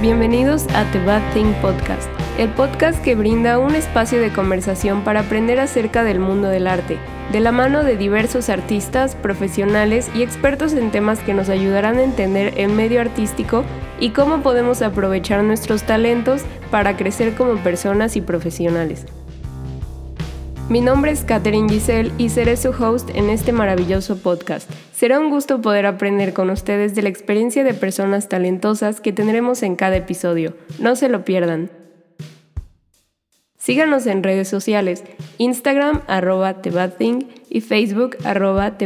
Bienvenidos a The Bad Thing Podcast, el podcast que brinda un espacio de conversación para aprender acerca del mundo del arte, de la mano de diversos artistas, profesionales y expertos en temas que nos ayudarán a entender el medio artístico y cómo podemos aprovechar nuestros talentos para crecer como personas y profesionales. Mi nombre es Catherine Giselle y seré su host en este maravilloso podcast. Será un gusto poder aprender con ustedes de la experiencia de personas talentosas que tendremos en cada episodio. No se lo pierdan. Síganos en redes sociales, Instagram arroba y Facebook arroba